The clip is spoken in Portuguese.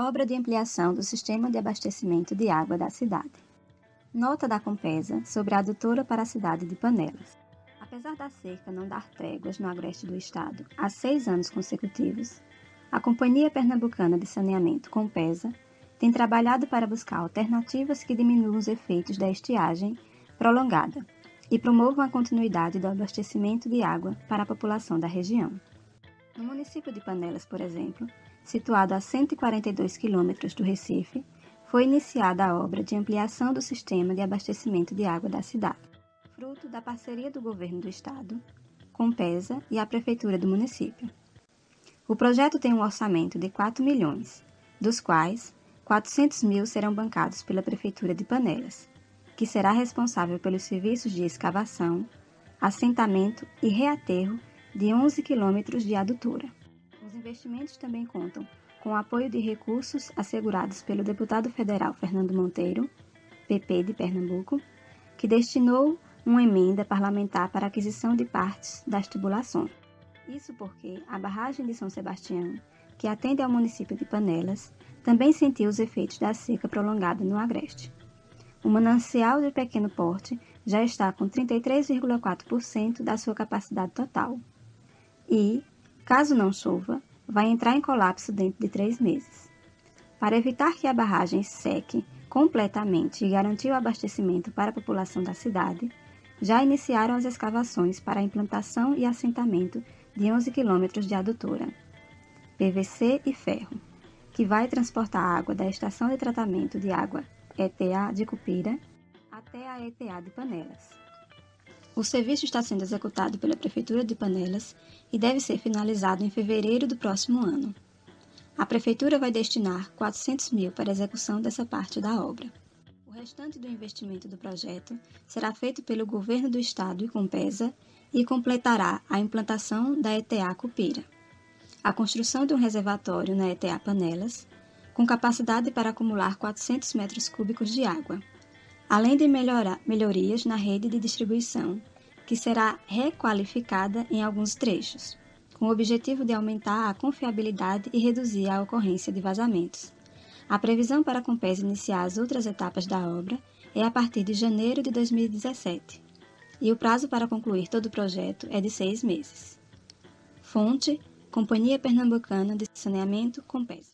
Obra de ampliação do sistema de abastecimento de água da cidade. Nota da Compesa sobre a adutora para a cidade de Panelas. Apesar da seca não dar tréguas no agreste do estado há seis anos consecutivos, a Companhia Pernambucana de Saneamento, Compesa, tem trabalhado para buscar alternativas que diminuam os efeitos da estiagem prolongada e promovam a continuidade do abastecimento de água para a população da região. No município de Panelas, por exemplo, situado a 142 quilômetros do Recife, foi iniciada a obra de ampliação do sistema de abastecimento de água da cidade, fruto da parceria do governo do estado, Compesa e a prefeitura do município. O projeto tem um orçamento de 4 milhões, dos quais 400 mil serão bancados pela prefeitura de Panelas, que será responsável pelos serviços de escavação, assentamento e reaterro de 11 quilômetros de adutora investimentos também contam com o apoio de recursos assegurados pelo deputado federal Fernando Monteiro, PP de Pernambuco, que destinou uma emenda parlamentar para aquisição de partes das tubulações. Isso porque a barragem de São Sebastião, que atende ao município de Panelas, também sentiu os efeitos da seca prolongada no Agreste. O manancial de pequeno porte já está com 33,4% da sua capacidade total. E, caso não chova, vai entrar em colapso dentro de três meses. Para evitar que a barragem seque completamente e garantir o abastecimento para a população da cidade, já iniciaram as escavações para a implantação e assentamento de 11 quilômetros de adutora, PVC e ferro, que vai transportar água da estação de tratamento de água ETA de Cupira até a ETA de Panelas. O serviço está sendo executado pela Prefeitura de Panelas e deve ser finalizado em fevereiro do próximo ano. A Prefeitura vai destinar 400 mil para a execução dessa parte da obra. O restante do investimento do projeto será feito pelo Governo do Estado e Compesa e completará a implantação da ETA Cupira. A construção de um reservatório na ETA Panelas, com capacidade para acumular 400 metros cúbicos de água além de melhorar, melhorias na rede de distribuição, que será requalificada em alguns trechos, com o objetivo de aumentar a confiabilidade e reduzir a ocorrência de vazamentos. A previsão para a Compes iniciar as outras etapas da obra é a partir de janeiro de 2017, e o prazo para concluir todo o projeto é de seis meses. Fonte: Companhia Pernambucana de Saneamento Compes.